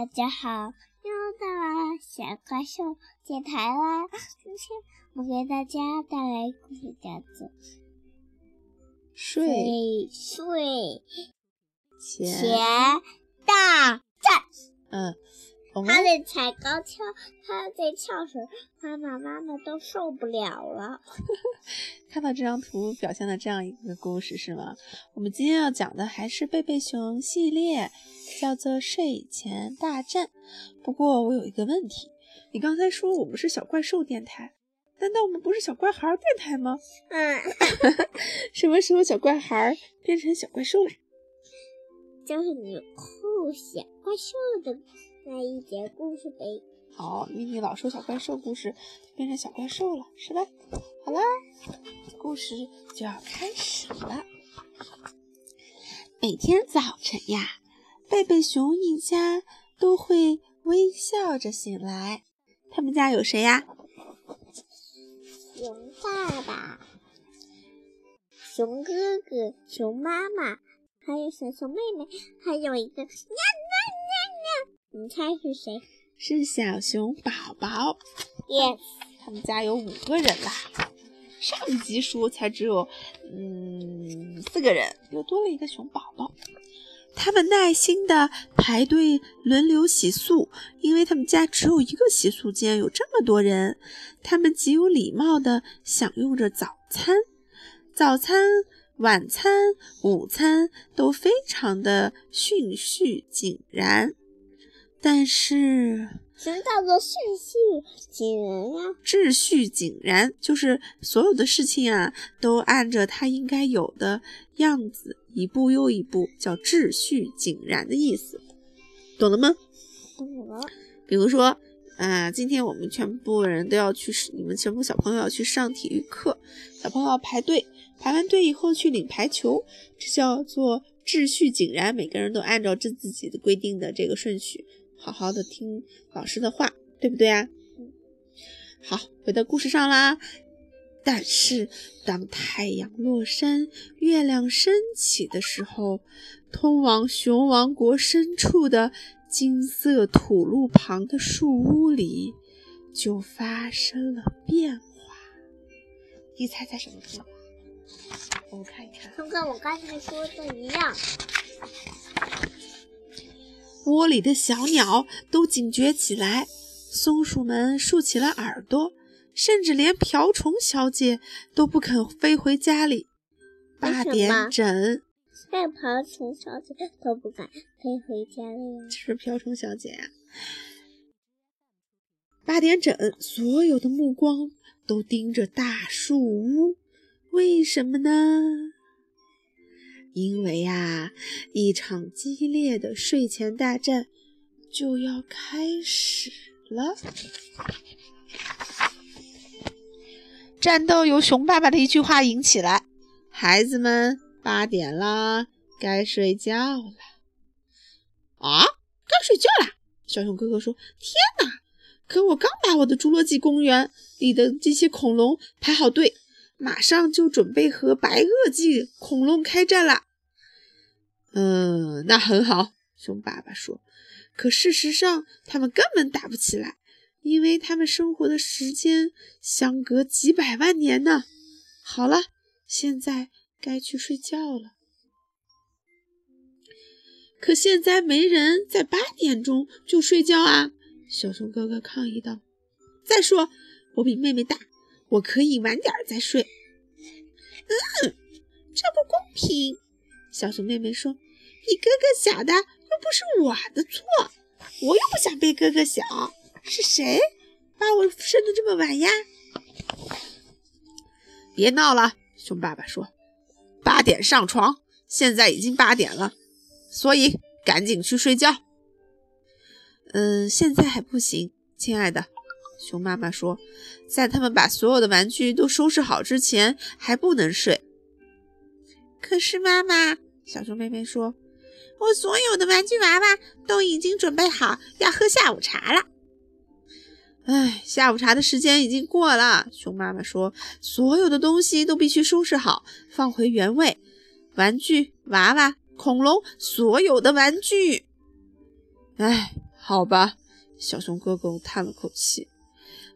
大家好，又到了小怪兽电台啦！今天我给大家带来故事，叫做《睡睡前前大战》。嗯，他在踩高跷，他在跳绳，爸爸妈妈都受不了了。看到这张图表现的这样一个故事是吗？我们今天要讲的还是贝贝熊系列，叫做《睡前大战》。不过我有一个问题，你刚才说我们是小怪兽电台，难道我们不是小怪孩电台吗？嗯，什么时候小怪孩变成小怪兽了？就是你酷小怪兽的那一节故事呗。哦，因为你老说小怪兽故事，就变成小怪兽了，是吧？好啦，故事就要开始了。每天早晨呀，贝贝熊一家都会微笑着醒来。他们家有谁呀？熊爸爸、熊哥哥、熊妈妈，还有小熊妹妹，还有一个喵喵喵喵，你猜是谁是小熊宝宝。？Yes，他们家有五个人啦。上一集书才只有嗯四个人，又多了一个熊宝宝。他们耐心的排队轮流洗漱，因为他们家只有一个洗漱间，有这么多人。他们极有礼貌的享用着早餐，早餐、晚餐、午餐都非常的循序井然。但是什么叫做顺序井然呀？秩序井然，就是所有的事情啊，都按着它应该有的样子，一步又一步，叫秩序井然的意思，懂了吗？懂了。比如说，啊、今天我们全部人都要去，你们全部小朋友要去上体育课，小朋友要排队，排完队以后去领排球，这叫做秩序井然，每个人都按照这自己的规定的这个顺序，好好的听老师的话，对不对啊？好，回到故事上啦。但是，当太阳落山、月亮升起的时候，通往熊王国深处的金色土路旁的树屋里就发生了变化。你猜猜什么变化？我看一看。就跟我刚才说的一样，窝里的小鸟都警觉起来，松鼠们竖起了耳朵，甚至连瓢虫小姐都不肯飞回家里。八点整，连瓢虫小姐都不敢飞回家了是瓢虫小姐呀、八点整，所有的目光都盯着大树屋，为什么呢？因为呀、一场激烈的睡前大战就要开始了。战斗由熊爸爸的一句话引起来：“孩子们，八点啦，该睡觉了。”啊，该睡觉啦！小熊哥哥说：“天哪！可我刚把我的侏罗纪公园里的这些恐龙排好队，马上就准备和白垩纪恐龙开战了。”嗯，那很好，熊爸爸说。可事实上，他们根本打不起来，因为他们生活的时间相隔几百万年呢。好了，现在该去睡觉了。可现在没人在八点钟就睡觉啊！小熊哥哥抗议道。再说，我比妹妹大，我可以晚点再睡。嗯，这不公平。小熊妹妹说：“你哥哥小的又不是我的错，我又不想被哥哥小，是谁把我生的这么晚呀？”别闹了，熊爸爸说：“八点上床，现在已经八点了。”所以赶紧去睡觉。嗯，现在还不行，亲爱的。熊妈妈说，在他们把所有的玩具都收拾好之前，还不能睡。可是妈妈，小熊妹妹说，我所有的玩具娃娃都已经准备好，要喝下午茶了。哎，下午茶的时间已经过了。熊妈妈说，所有的东西都必须收拾好，放回原位，玩具、娃娃。恐龙所有的玩具。哎，好吧，小熊哥哥叹了口气。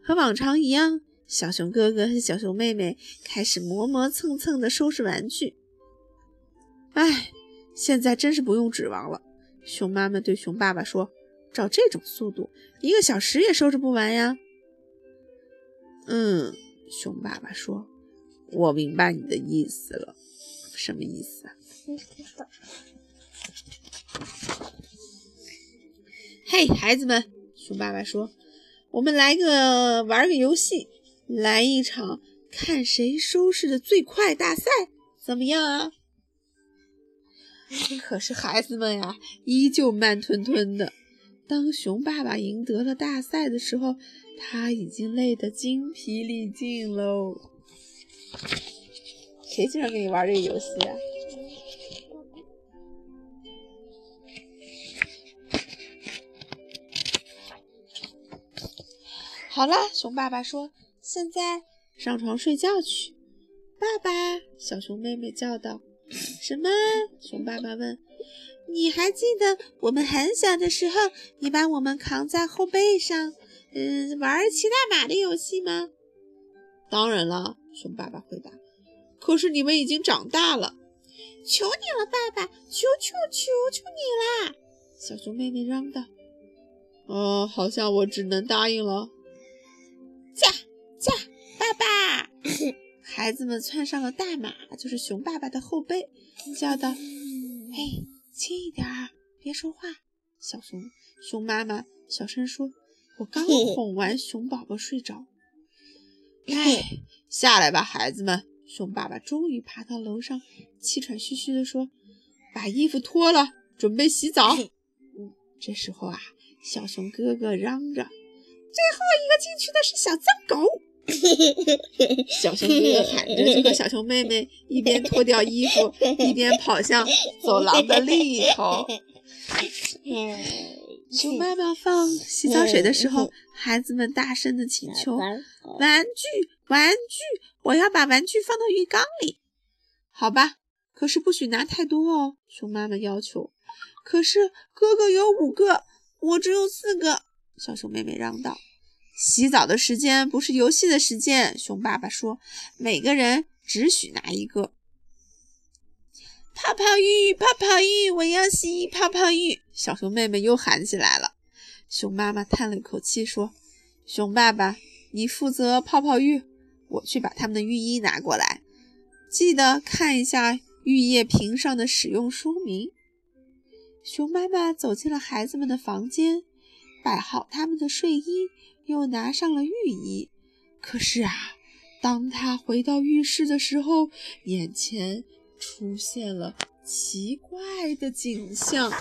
和往常一样，小熊哥哥和小熊妹妹开始磨磨蹭蹭地收拾玩具。哎，现在真是不用指望了。熊妈妈对熊爸爸说：“照这种速度，一个小时也收拾不完呀。”嗯，熊爸爸说：“我明白你的意思了，什么意思啊？”嘿，孩子们，熊爸爸说：“我们来个玩个游戏，来一场看谁收拾的最快大赛，怎么样啊？” 可是孩子们呀，依旧慢吞吞的。当熊爸爸赢得了大赛的时候，他已经累得精疲力尽喽。谁经常跟你玩这个游戏啊？好了，熊爸爸说：“现在上床睡觉去。”爸爸，小熊妹妹叫道。什么？熊爸爸问。你还记得我们很小的时候，你把我们扛在后背上，嗯，玩骑大马的游戏吗？当然了，熊爸爸回答。可是你们已经长大了，求你了，爸爸，求求求求你啦！小熊妹妹嚷道。哦，好像我只能答应了。驾驾，爸爸！孩子们窜上了大马，就是熊爸爸的后背，叫道：“嘿，轻一点儿，别说话。”小熊熊妈妈小声说：“我刚 哄完熊宝宝睡着。”哎，下来吧，孩子们！熊爸爸终于爬到楼上，气喘吁吁地说：“把衣服脱了，准备洗澡。”这时候啊，小熊哥哥嚷着：“最后一个进去的是小脏狗。”小熊哥哥喊着，这个小熊妹妹一边脱掉衣服，一边跑向走廊的另一头。熊妈妈放洗澡水的时候，孩子们大声的请求：“玩具，玩具，我要把玩具放到浴缸里。”好吧，可是不许拿太多哦，熊妈妈要求。可是哥哥有五个，我只有四个，小熊妹妹嚷道。洗澡的时间不是游戏的时间，熊爸爸说：“每个人只许拿一个。”泡泡浴，泡泡浴，我要洗泡泡浴！小熊妹妹又喊起来了。熊妈妈叹了一口气说：“熊爸爸，你负责泡泡浴，我去把他们的浴衣拿过来，记得看一下浴液瓶上的使用说明。”熊妈妈走进了孩子们的房间，摆好他们的睡衣。又拿上了浴衣，可是啊，当他回到浴室的时候，眼前出现了奇怪的景象。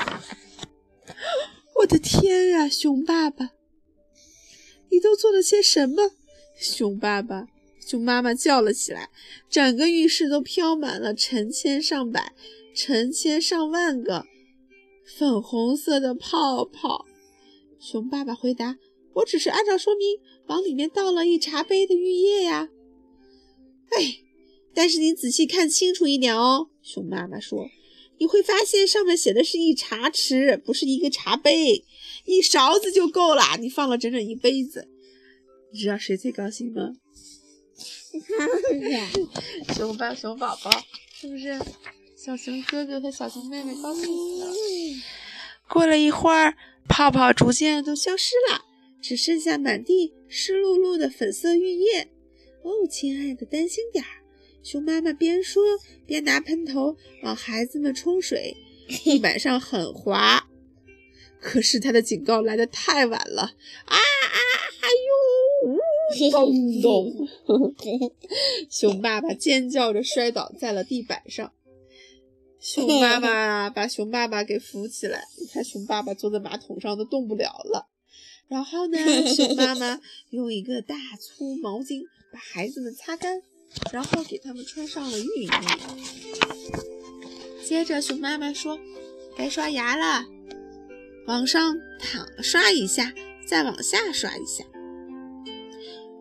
我的天啊，熊爸爸，你都做了些什么？熊爸爸、熊妈妈叫了起来。整个浴室都飘满了成千上百、成千上万个粉红色的泡泡。熊爸爸回答。我只是按照说明往里面倒了一茶杯的浴液呀。哎，但是你仔细看清楚一点哦，熊妈妈说，你会发现上面写的是一茶匙，不是一个茶杯，一勺子就够了。你放了整整一杯子，你知道谁最高兴吗？熊爸熊宝宝是不是？小熊哥哥和小熊妹妹高兴死了。过了一会儿，泡泡逐渐都消失了。只剩下满地湿漉漉的粉色浴液。哦，亲爱的，担心点儿。熊妈妈边说边拿喷头往孩子们冲水，地板上很滑。可是他的警告来得太晚了！啊啊！哎呦！咚咚！熊爸爸尖叫着摔倒在了地板上。熊妈妈把熊爸爸给扶起来。你看，熊爸爸坐在马桶上都动不了了。然后呢，熊妈妈 用一个大粗毛巾把孩子们擦干，然后给他们穿上了浴衣。接着，熊妈妈说：“该刷牙了，往上躺刷一下，再往下刷一下。”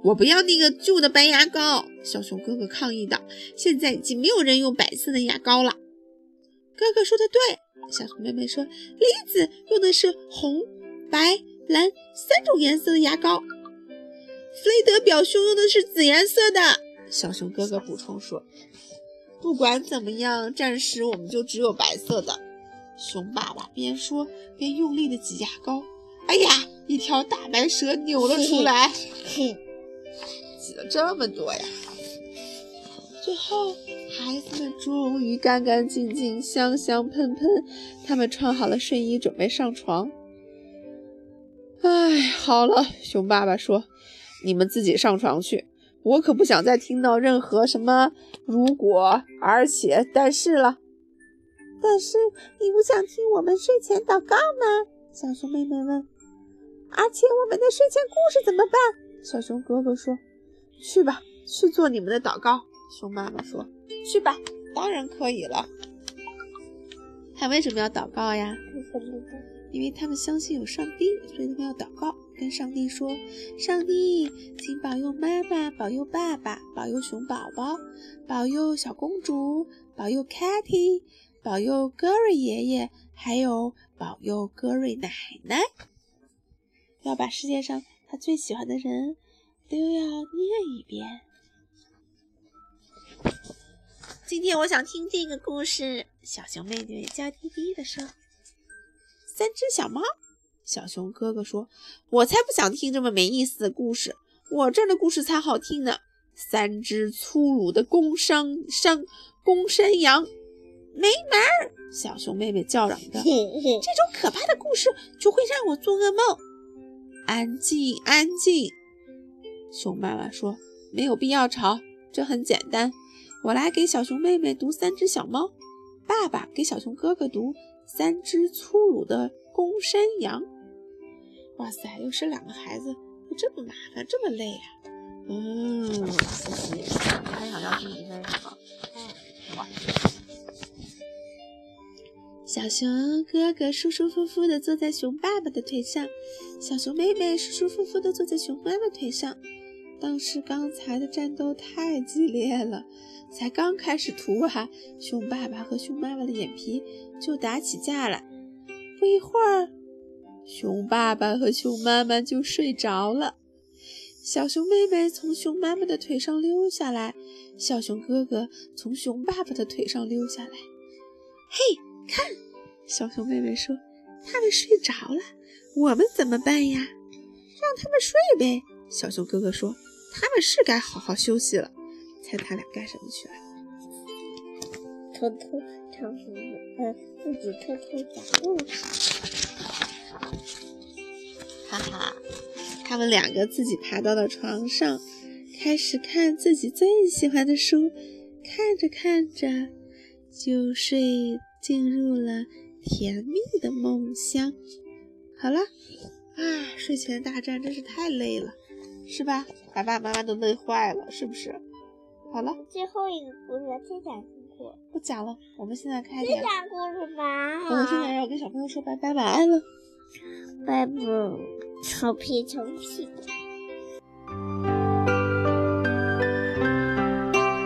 我不要那个旧的白牙膏，小熊哥哥抗议道：“现在已经没有人用白色的牙膏了。”哥哥说的对，小熊妹妹说：“栗子用的是红。”白、蓝三种颜色的牙膏。弗雷德表兄用的是紫颜色的。小熊哥哥补充说：“不管怎么样，暂时我们就只有白色的。”熊爸爸边说边用力的挤牙膏。哎呀，一条大白蛇扭了出来，哼 挤了这么多呀！最后，孩子们终于干干净净、香香喷喷。他们穿好了睡衣，准备上床。哎，好了，熊爸爸说：“你们自己上床去，我可不想再听到任何什么如果、而且、但是了。”但是你不想听我们睡前祷告吗？小熊妹妹问。而且我们的睡前故事怎么办？小熊哥哥说。去吧，去做你们的祷告。熊妈妈说。去吧，当然可以了。他为什么要祷告呀？因为他们相信有上帝，所以他们要祷告，跟上帝说：“上帝，请保佑妈妈，保佑爸爸，保佑熊宝宝，保佑小公主，保佑 Katy。”保佑格瑞爷爷，还有保佑格瑞奶奶，要把世界上他最喜欢的人都要念一遍。今天我想听这个故事，小熊妹妹娇滴滴地说：“三只小猫。”小熊哥哥说：“我才不想听这么没意思的故事，我这儿的故事才好听呢。”三只粗鲁的公山山公山羊。没门儿！小熊妹妹叫嚷着：“这种可怕的故事就会让我做噩梦。”安静，安静！熊妈妈说：“没有必要吵，这很简单。我来给小熊妹妹读《三只小猫》，爸爸给小熊哥哥读《三只粗鲁的公山羊》。”哇塞，又生两个孩子，会这么麻烦，这么累呀？嗯，谢谢。还想要听你说什么？哇。小熊哥哥舒舒服服地坐在熊爸爸的腿上，小熊妹妹舒舒服服地坐在熊妈妈腿上。当时刚才的战斗太激烈了，才刚开始涂啊，熊爸爸和熊妈妈的眼皮就打起架来。不一会儿，熊爸爸和熊妈妈就睡着了。小熊妹妹从熊妈妈的腿上溜下来，小熊哥哥从熊爸爸的腿上溜下来。嘿！看，小熊妹妹说：“他们睡着了，我们怎么办呀？让他们睡呗。”小熊哥哥说：“他们是该好好休息了。”猜他俩干什么去了？偷偷唱什么？呃，自己偷偷讲故事。哈哈，他们两个自己爬到了床上，开始看自己最喜欢的书，看着看着就睡。进入了甜蜜的梦乡。好了，啊，睡前大战真是太累了，是吧？把爸爸妈妈都累坏了，是不是？好了，最后一个故事再讲故事。不讲了，我们现在开始讲故事吧。我们现在要跟小朋友说拜拜，晚安了。拜拜，臭屁臭屁。